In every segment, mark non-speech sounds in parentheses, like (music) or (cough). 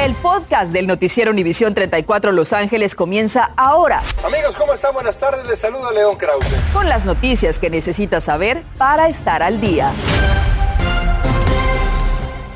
El podcast del noticiero Univisión 34 Los Ángeles comienza ahora. Amigos, ¿cómo están? Buenas tardes. Les saluda León Krause. Con las noticias que necesitas saber para estar al día.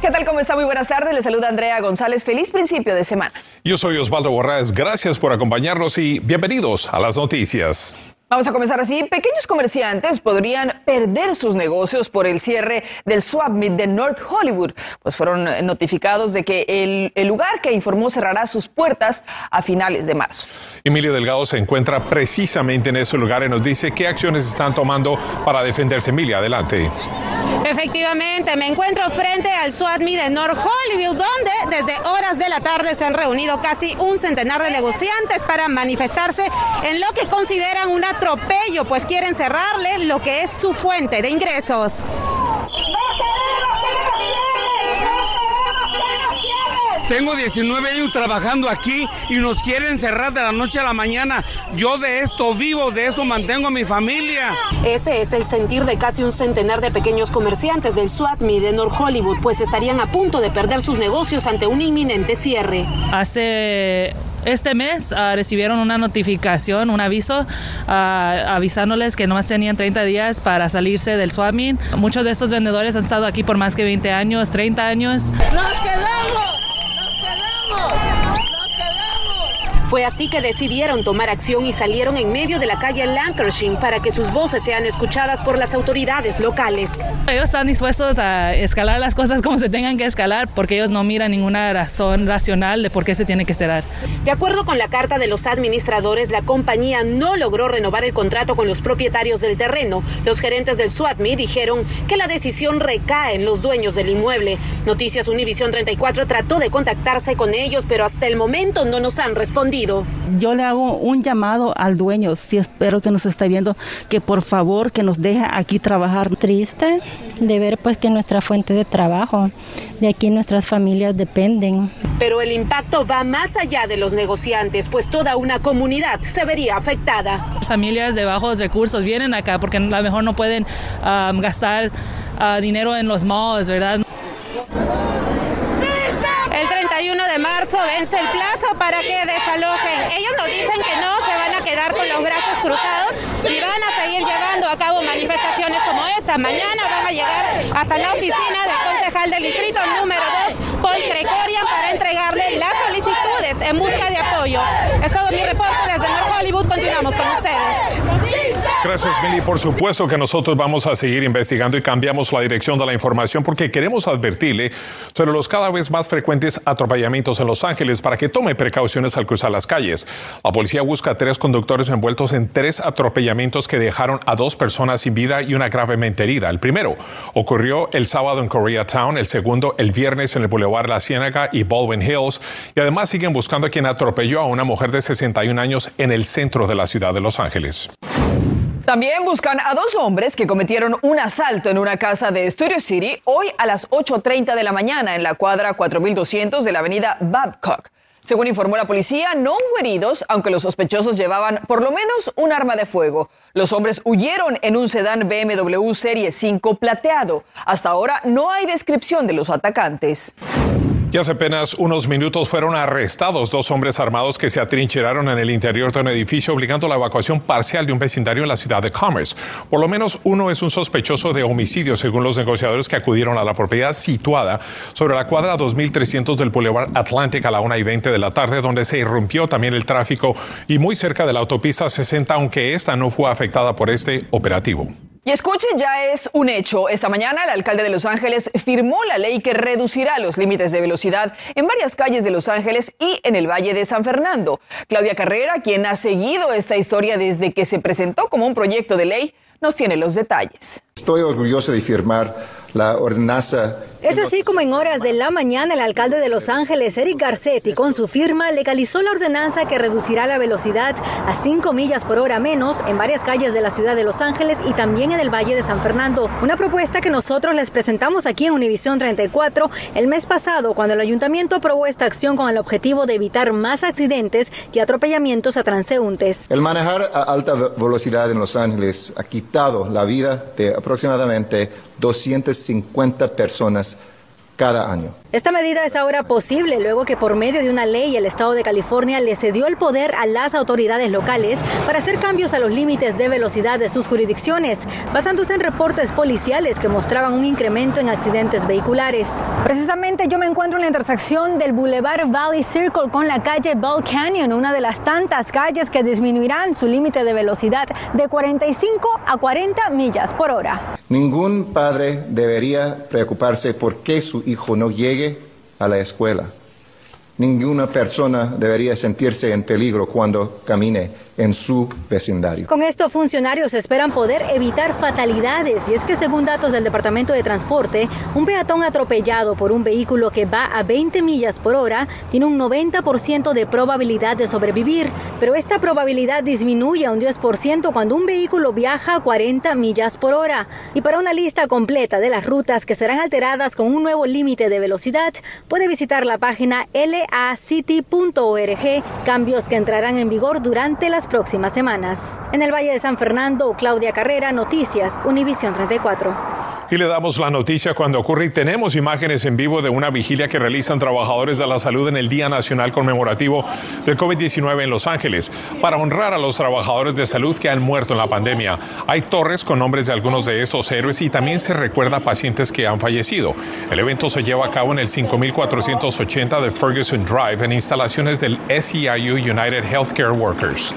¿Qué tal? ¿Cómo está? Muy buenas tardes. Le saluda Andrea González. Feliz principio de semana. Yo soy Osvaldo Borrás. Gracias por acompañarnos y bienvenidos a las noticias. Vamos a comenzar así. Pequeños comerciantes podrían perder sus negocios por el cierre del Swap Meet de North Hollywood, pues fueron notificados de que el, el, lugar que informó cerrará sus puertas a finales de marzo. Emilio Delgado se encuentra precisamente en ese lugar y nos dice qué acciones están tomando para defenderse. Emilia, adelante. Efectivamente, me encuentro frente al Swap Meet de North Hollywood, donde desde horas de la tarde se han reunido casi un centenar de negociantes para manifestarse en lo que consideran un atropello, pues quieren cerrarle lo que es su fuente de ingresos. Tengo 19 años trabajando aquí y nos quieren cerrar de la noche a la mañana. Yo de esto vivo, de esto mantengo a mi familia. Ese es el sentir de casi un centenar de pequeños comerciantes del SWATMI de North Hollywood, pues estarían a punto de perder sus negocios ante un inminente cierre. Hace este mes uh, recibieron una notificación, un aviso, uh, avisándoles que nomás tenían 30 días para salirse del swamming. Muchos de estos vendedores han estado aquí por más que 20 años, 30 años. ¡Nos quedamos! ¡Nos quedamos! Fue así que decidieron tomar acción y salieron en medio de la calle Lancashire para que sus voces sean escuchadas por las autoridades locales. Ellos están dispuestos a escalar las cosas como se tengan que escalar porque ellos no miran ninguna razón racional de por qué se tiene que cerrar. De acuerdo con la carta de los administradores, la compañía no logró renovar el contrato con los propietarios del terreno. Los gerentes del SWATMI dijeron que la decisión recae en los dueños del inmueble. Noticias Univision 34 trató de contactarse con ellos, pero hasta el momento no nos han respondido. Yo le hago un llamado al dueño, si espero que nos esté viendo, que por favor que nos deje aquí trabajar. Triste de ver pues que nuestra fuente de trabajo, de aquí nuestras familias dependen. Pero el impacto va más allá de los negociantes, pues toda una comunidad se vería afectada. Familias de bajos recursos vienen acá porque a lo mejor no pueden um, gastar uh, dinero en los malls, ¿verdad? El 31 de marzo vence el plazo para que desalojen. Ellos nos dicen que no se van a quedar con los brazos cruzados y van a seguir llevando a cabo manifestaciones como esta. Mañana van a llegar hasta la oficina del concejal del distrito número 2, Paul Gregorian, para entregarle las solicitudes en busca de apoyo. Es todo mi reporte desde North Hollywood. Continuamos con ustedes. Gracias, Mili. Por supuesto que nosotros vamos a seguir investigando y cambiamos la dirección de la información porque queremos advertirle sobre los cada vez más frecuentes atropellamientos en Los Ángeles para que tome precauciones al cruzar las calles. La policía busca a tres conductores envueltos en tres atropellamientos que dejaron a dos personas sin vida y una gravemente herida. El primero ocurrió el sábado en Koreatown, el segundo el viernes en el Boulevard La Ciénaga y Baldwin Hills y además siguen buscando a quien atropelló a una mujer de 61 años en el centro de la ciudad de Los Ángeles. También buscan a dos hombres que cometieron un asalto en una casa de Studio City hoy a las 8.30 de la mañana en la cuadra 4200 de la avenida Babcock. Según informó la policía, no hubo heridos, aunque los sospechosos llevaban por lo menos un arma de fuego. Los hombres huyeron en un sedán BMW Serie 5 plateado. Hasta ahora no hay descripción de los atacantes. Y hace apenas unos minutos fueron arrestados dos hombres armados que se atrincheraron en el interior de un edificio obligando la evacuación parcial de un vecindario en la ciudad de Commerce. Por lo menos uno es un sospechoso de homicidio, según los negociadores que acudieron a la propiedad situada sobre la cuadra 2300 del Boulevard Atlantic a la 1 y 20 de la tarde, donde se irrumpió también el tráfico y muy cerca de la autopista 60, aunque esta no fue afectada por este operativo. Y escuche, ya es un hecho. Esta mañana el alcalde de Los Ángeles firmó la ley que reducirá los límites de velocidad en varias calles de Los Ángeles y en el Valle de San Fernando. Claudia Carrera, quien ha seguido esta historia desde que se presentó como un proyecto de ley, nos tiene los detalles. Estoy orgulloso de firmar la ordenanza es así como en horas de la mañana el alcalde de Los Ángeles, Eric Garcetti, con su firma legalizó la ordenanza que reducirá la velocidad a 5 millas por hora menos en varias calles de la ciudad de Los Ángeles y también en el Valle de San Fernando. Una propuesta que nosotros les presentamos aquí en Univisión 34 el mes pasado cuando el ayuntamiento aprobó esta acción con el objetivo de evitar más accidentes y atropellamientos a transeúntes. El manejar a alta velocidad en Los Ángeles ha quitado la vida de aproximadamente 250 personas cada año. Esta medida es ahora posible luego que por medio de una ley el Estado de California le cedió el poder a las autoridades locales para hacer cambios a los límites de velocidad de sus jurisdicciones, basándose en reportes policiales que mostraban un incremento en accidentes vehiculares. Precisamente yo me encuentro en la intersección del Boulevard Valley Circle con la calle Bell Canyon, una de las tantas calles que disminuirán su límite de velocidad de 45 a 40 millas por hora. Ningún padre debería preocuparse por qué su hijo no llegue a la escuela. Ninguna persona debería sentirse en peligro cuando camine en su vecindario. Con esto, funcionarios esperan poder evitar fatalidades y es que según datos del Departamento de Transporte, un peatón atropellado por un vehículo que va a 20 millas por hora tiene un 90% de probabilidad de sobrevivir, pero esta probabilidad disminuye a un 10% cuando un vehículo viaja a 40 millas por hora. Y para una lista completa de las rutas que serán alteradas con un nuevo límite de velocidad, puede visitar la página lacity.org, cambios que entrarán en vigor durante las próximas semanas. En el Valle de San Fernando, Claudia Carrera, Noticias, Univisión 34. Y le damos la noticia cuando ocurre y tenemos imágenes en vivo de una vigilia que realizan trabajadores de la salud en el Día Nacional Conmemorativo del COVID-19 en Los Ángeles para honrar a los trabajadores de salud que han muerto en la pandemia. Hay torres con nombres de algunos de estos héroes y también se recuerda a pacientes que han fallecido. El evento se lleva a cabo en el 5480 de Ferguson Drive en instalaciones del SEIU United Healthcare Workers.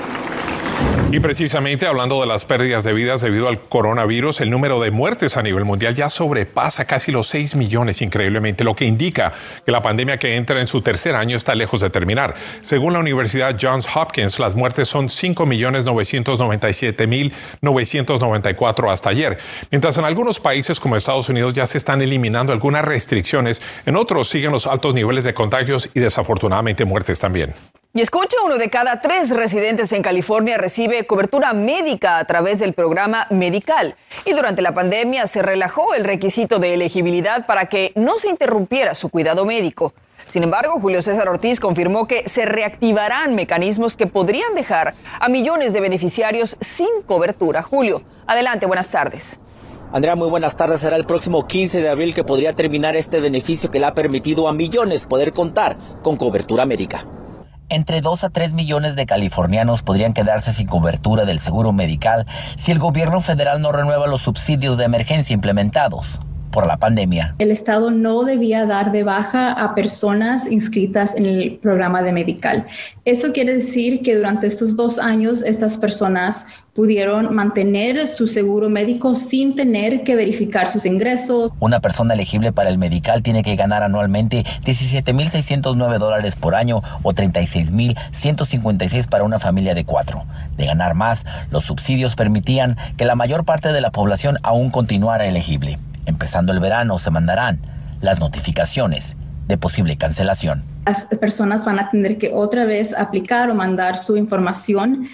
Y precisamente hablando de las pérdidas de vidas debido al coronavirus, el número de muertes a nivel mundial ya sobrepasa casi los 6 millones increíblemente, lo que indica que la pandemia que entra en su tercer año está lejos de terminar. Según la Universidad Johns Hopkins, las muertes son 5.997.994 hasta ayer, mientras en algunos países como Estados Unidos ya se están eliminando algunas restricciones, en otros siguen los altos niveles de contagios y desafortunadamente muertes también. Y escucha, uno de cada tres residentes en California recibe cobertura médica a través del programa Medical. Y durante la pandemia se relajó el requisito de elegibilidad para que no se interrumpiera su cuidado médico. Sin embargo, Julio César Ortiz confirmó que se reactivarán mecanismos que podrían dejar a millones de beneficiarios sin cobertura. Julio, adelante, buenas tardes. Andrea, muy buenas tardes. Será el próximo 15 de abril que podría terminar este beneficio que le ha permitido a millones poder contar con cobertura médica. Entre 2 a 3 millones de californianos podrían quedarse sin cobertura del seguro medical si el gobierno federal no renueva los subsidios de emergencia implementados por la pandemia. El Estado no debía dar de baja a personas inscritas en el programa de medical. Eso quiere decir que durante estos dos años estas personas pudieron mantener su seguro médico sin tener que verificar sus ingresos. Una persona elegible para el medical tiene que ganar anualmente 17.609 dólares por año o 36.156 para una familia de cuatro. De ganar más, los subsidios permitían que la mayor parte de la población aún continuara elegible. Empezando el verano se mandarán las notificaciones de posible cancelación. Las personas van a tener que otra vez aplicar o mandar su información.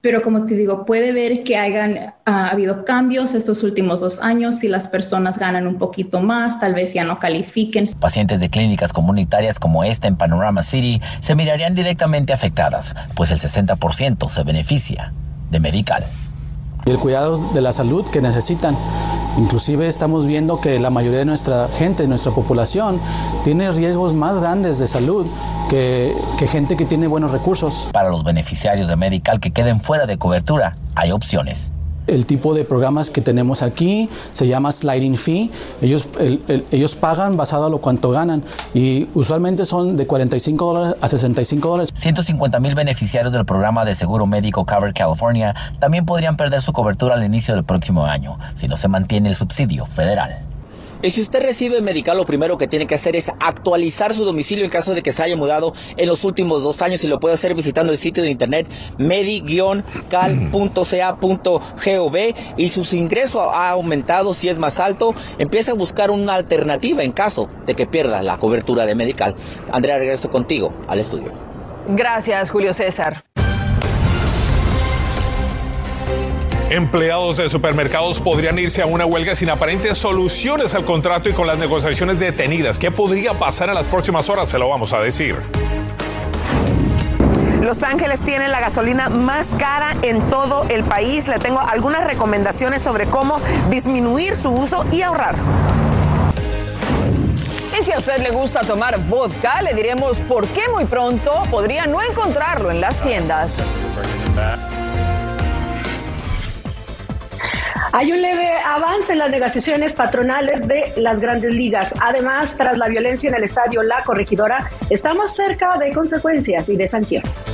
Pero como te digo, puede ver que hayan ah, habido cambios estos últimos dos años. Si las personas ganan un poquito más, tal vez ya no califiquen. Pacientes de clínicas comunitarias como esta en Panorama City se mirarían directamente afectadas, pues el 60% se beneficia de Medical. Y el cuidado de la salud que necesitan. Inclusive estamos viendo que la mayoría de nuestra gente, de nuestra población, tiene riesgos más grandes de salud que, que gente que tiene buenos recursos. Para los beneficiarios de Medical que queden fuera de cobertura, hay opciones. El tipo de programas que tenemos aquí se llama sliding fee. Ellos, ellos pagan basado a lo cuanto ganan y usualmente son de 45 dólares a 65 dólares. 150 mil beneficiarios del programa de seguro médico Cover California también podrían perder su cobertura al inicio del próximo año si no se mantiene el subsidio federal. Y si usted recibe medical, lo primero que tiene que hacer es actualizar su domicilio en caso de que se haya mudado en los últimos dos años y lo puede hacer visitando el sitio de internet medi-cal.ca.gov y sus ingresos ha aumentado si es más alto, empieza a buscar una alternativa en caso de que pierda la cobertura de medical. Andrea, regreso contigo al estudio. Gracias, Julio César. Empleados de supermercados podrían irse a una huelga sin aparentes soluciones al contrato y con las negociaciones detenidas. ¿Qué podría pasar en las próximas horas? Se lo vamos a decir. Los Ángeles tiene la gasolina más cara en todo el país. Le tengo algunas recomendaciones sobre cómo disminuir su uso y ahorrar. si a usted le gusta tomar vodka, le diremos por qué muy pronto podría no encontrarlo en las tiendas. Hay un leve avance en las negociaciones patronales de las grandes ligas. Además, tras la violencia en el estadio La Corregidora, estamos cerca de consecuencias y de sanciones.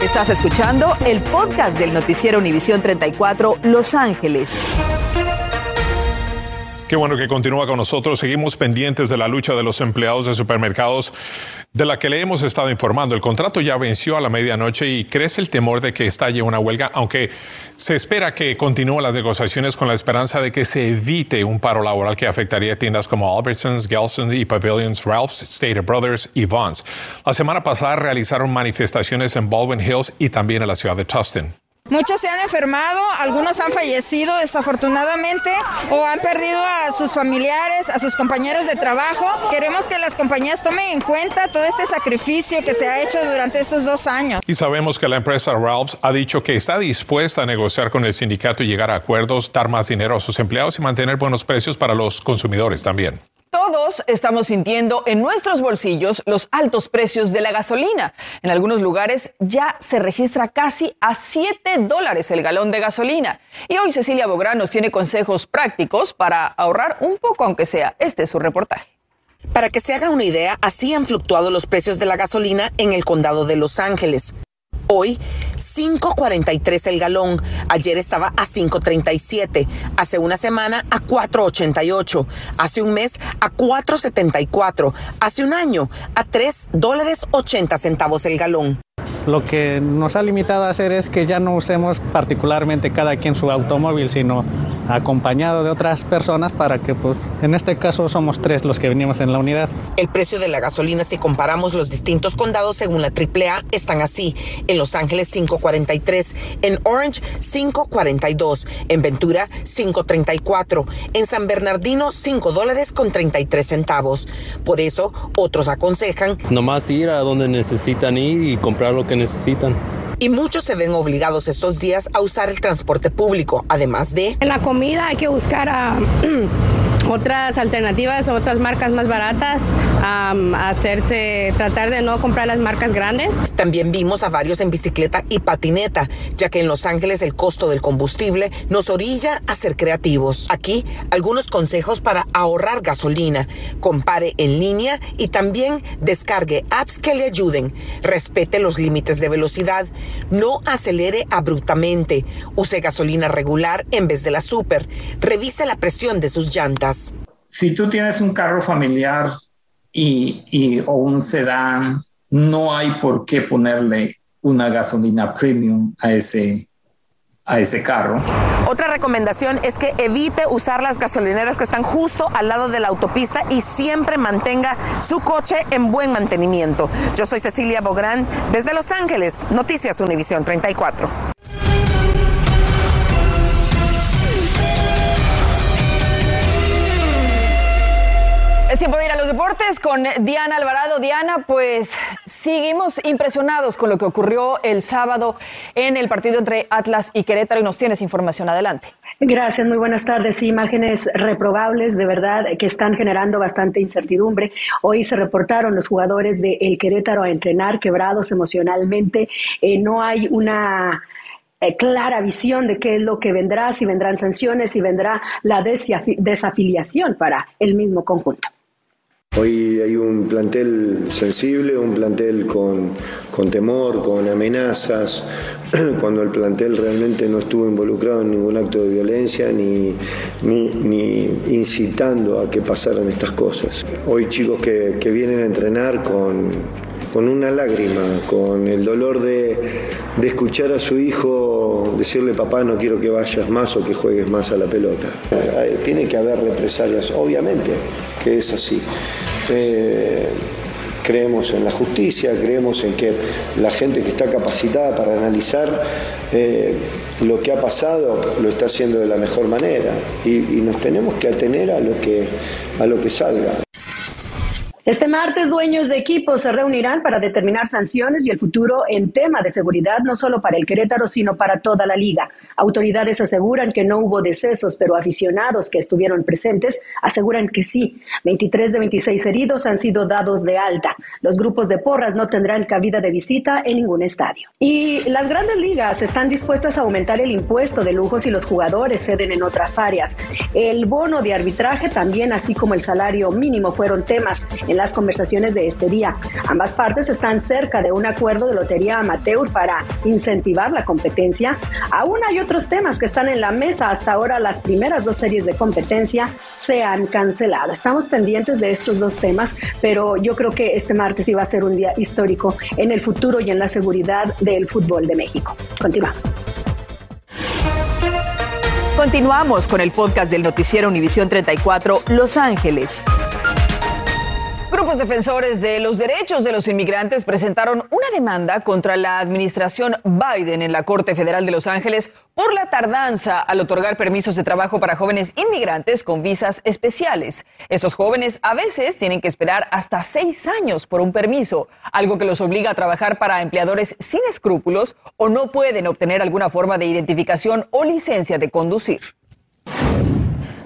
Estás escuchando el podcast del noticiero Univisión 34 Los Ángeles. Qué bueno que continúa con nosotros. Seguimos pendientes de la lucha de los empleados de supermercados de la que le hemos estado informando. El contrato ya venció a la medianoche y crece el temor de que estalle una huelga, aunque se espera que continúen las negociaciones con la esperanza de que se evite un paro laboral que afectaría tiendas como Albertsons, Gelson's y Pavilions, Ralph's, Stater Brothers y Vons. La semana pasada realizaron manifestaciones en Baldwin Hills y también en la ciudad de Tustin. Muchos se han enfermado, algunos han fallecido desafortunadamente o han perdido a sus familiares, a sus compañeros de trabajo. Queremos que las compañías tomen en cuenta todo este sacrificio que se ha hecho durante estos dos años. Y sabemos que la empresa Ralphs ha dicho que está dispuesta a negociar con el sindicato y llegar a acuerdos, dar más dinero a sus empleados y mantener buenos precios para los consumidores también. Todos estamos sintiendo en nuestros bolsillos los altos precios de la gasolina. En algunos lugares ya se registra casi a 7 dólares el galón de gasolina. Y hoy Cecilia Bográn nos tiene consejos prácticos para ahorrar un poco, aunque sea. Este es su reportaje. Para que se haga una idea, así han fluctuado los precios de la gasolina en el condado de Los Ángeles. Hoy, 5.43 el galón. Ayer estaba a 5.37. Hace una semana a 4.88. Hace un mes a 4.74. Hace un año a 3 dólares 80 centavos el galón. Lo que nos ha limitado a hacer es que ya no usemos particularmente cada quien su automóvil, sino acompañado de otras personas para que, pues, en este caso somos tres los que venimos en la unidad. El precio de la gasolina, si comparamos los distintos condados según la AAA, están así. En Los Ángeles 5.43, en Orange 5.42, en Ventura 5.34, en San Bernardino 5 dólares con 33 centavos. Por eso, otros aconsejan... Nomás ir a donde necesitan ir y comprar lo que necesitan. Y muchos se ven obligados estos días a usar el transporte público, además de... En la comida hay que buscar a... (clears throat) otras alternativas, otras marcas más baratas, hacerse, tratar de no comprar las marcas grandes. También vimos a varios en bicicleta y patineta, ya que en Los Ángeles el costo del combustible nos orilla a ser creativos. Aquí algunos consejos para ahorrar gasolina. Compare en línea y también descargue apps que le ayuden. Respete los límites de velocidad. No acelere abruptamente. Use gasolina regular en vez de la super. Revise la presión de sus llantas. Si tú tienes un carro familiar y, o un sedán, no hay por qué ponerle una gasolina premium a ese, a ese carro. Otra recomendación es que evite usar las gasolineras que están justo al lado de la autopista y siempre mantenga su coche en buen mantenimiento. Yo soy Cecilia Bográn desde Los Ángeles, Noticias Univisión 34. Es tiempo de ir a los deportes con Diana Alvarado. Diana, pues seguimos impresionados con lo que ocurrió el sábado en el partido entre Atlas y Querétaro y nos tienes información adelante. Gracias, muy buenas tardes. Imágenes reprobables, de verdad, que están generando bastante incertidumbre. Hoy se reportaron los jugadores de El Querétaro a entrenar quebrados emocionalmente. Eh, no hay una eh, clara visión de qué es lo que vendrá, si vendrán sanciones, si vendrá la desafiliación para el mismo conjunto. Hoy hay un plantel sensible, un plantel con, temor, con amenazas, (clears throat) cuando el plantel realmente no estuvo involucrado en ningún acto de violencia ni, ni, incitando a que pasaran estas cosas. Hoy chicos que, que vienen a entrenar con, con una lágrima, con el dolor de, escuchar a su hijo decirle papá no quiero que vayas más o que juegues más a la pelota. Tiene que haber represalias, obviamente que es así. Eh, creemos en la justicia, creemos en que la gente que está capacitada para analizar eh, lo que ha pasado lo está haciendo de la mejor manera y, y nos tenemos que atener a lo que, a lo que salga. Este martes, dueños de equipos se reunirán para determinar sanciones y el futuro en tema de seguridad, no solo para el Querétaro, sino para toda la liga. Autoridades aseguran que no hubo decesos, pero aficionados que estuvieron presentes aseguran que sí. 23 de 26 heridos han sido dados de alta. Los grupos de porras no tendrán cabida de visita en ningún estadio. Y las grandes ligas están dispuestas a aumentar el impuesto de lujos y los jugadores ceden en otras áreas. El bono de arbitraje también, así como el salario mínimo, fueron temas en las conversaciones de este día. Ambas partes están cerca de un acuerdo de lotería amateur para incentivar la competencia. Aún hay otros temas que están en la mesa. Hasta ahora las primeras dos series de competencia se han cancelado. Estamos pendientes de estos dos temas, pero yo creo que este martes iba a ser un día histórico en el futuro y en la seguridad del fútbol de México. Continuamos. Continuamos con el podcast del noticiero Univisión 34 Los Ángeles. Grupos defensores de los derechos de los inmigrantes presentaron una demanda contra la administración Biden en la Corte Federal de Los Ángeles por la tardanza al otorgar permisos de trabajo para jóvenes inmigrantes con visas especiales. Estos jóvenes a veces tienen que esperar hasta seis años por un permiso, algo que los obliga a trabajar para empleadores sin escrúpulos o no pueden obtener alguna forma de identificación o licencia de conducir.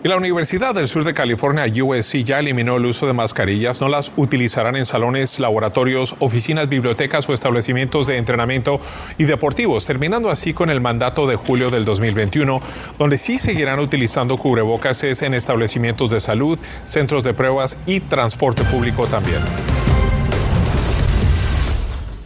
Y la Universidad del Sur de California, USC, ya eliminó el uso de mascarillas. No las utilizarán en salones, laboratorios, oficinas, bibliotecas o establecimientos de entrenamiento y deportivos, terminando así con el mandato de julio del 2021, donde sí seguirán utilizando cubrebocas en establecimientos de salud, centros de pruebas y transporte público también.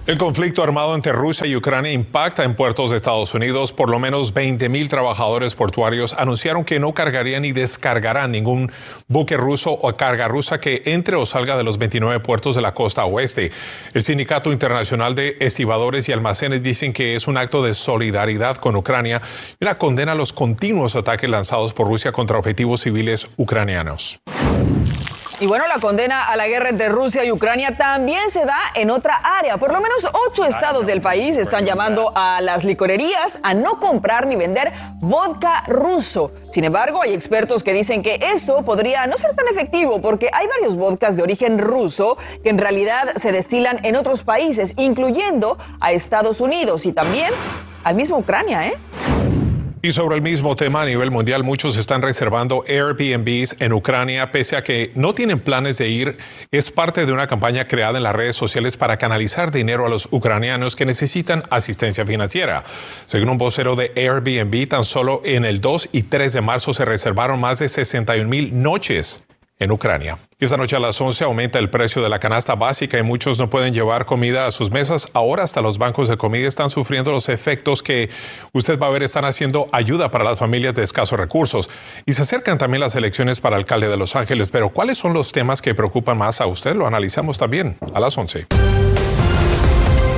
El conflicto armado entre Rusia y Ucrania impacta en puertos de Estados Unidos. Por lo menos 20 trabajadores portuarios anunciaron que no cargarían ni descargarán ningún buque ruso o carga rusa que entre o salga de los 29 puertos de la costa oeste. El Sindicato Internacional de Estibadores y Almacenes dicen que es un acto de solidaridad con Ucrania y una condena a los continuos ataques lanzados por Rusia contra objetivos civiles ucranianos. Y bueno, la condena a la guerra entre Rusia y Ucrania también se da en otra área. Por lo menos ocho estados del país están llamando a las licorerías a no comprar ni vender vodka ruso. Sin embargo, hay expertos que dicen que esto podría no ser tan efectivo porque hay varios vodkas de origen ruso que en realidad se destilan en otros países, incluyendo a Estados Unidos y también al mismo Ucrania, ¿eh? Y sobre el mismo tema a nivel mundial, muchos están reservando Airbnbs en Ucrania, pese a que no tienen planes de ir. Es parte de una campaña creada en las redes sociales para canalizar dinero a los ucranianos que necesitan asistencia financiera. Según un vocero de Airbnb, tan solo en el 2 y 3 de marzo se reservaron más de 61 mil noches en Ucrania. Esta noche a las 11 aumenta el precio de la canasta básica y muchos no pueden llevar comida a sus mesas. Ahora hasta los bancos de comida están sufriendo los efectos que usted va a ver están haciendo ayuda para las familias de escasos recursos. Y se acercan también las elecciones para alcalde de Los Ángeles. Pero ¿cuáles son los temas que preocupan más a usted? Lo analizamos también a las 11.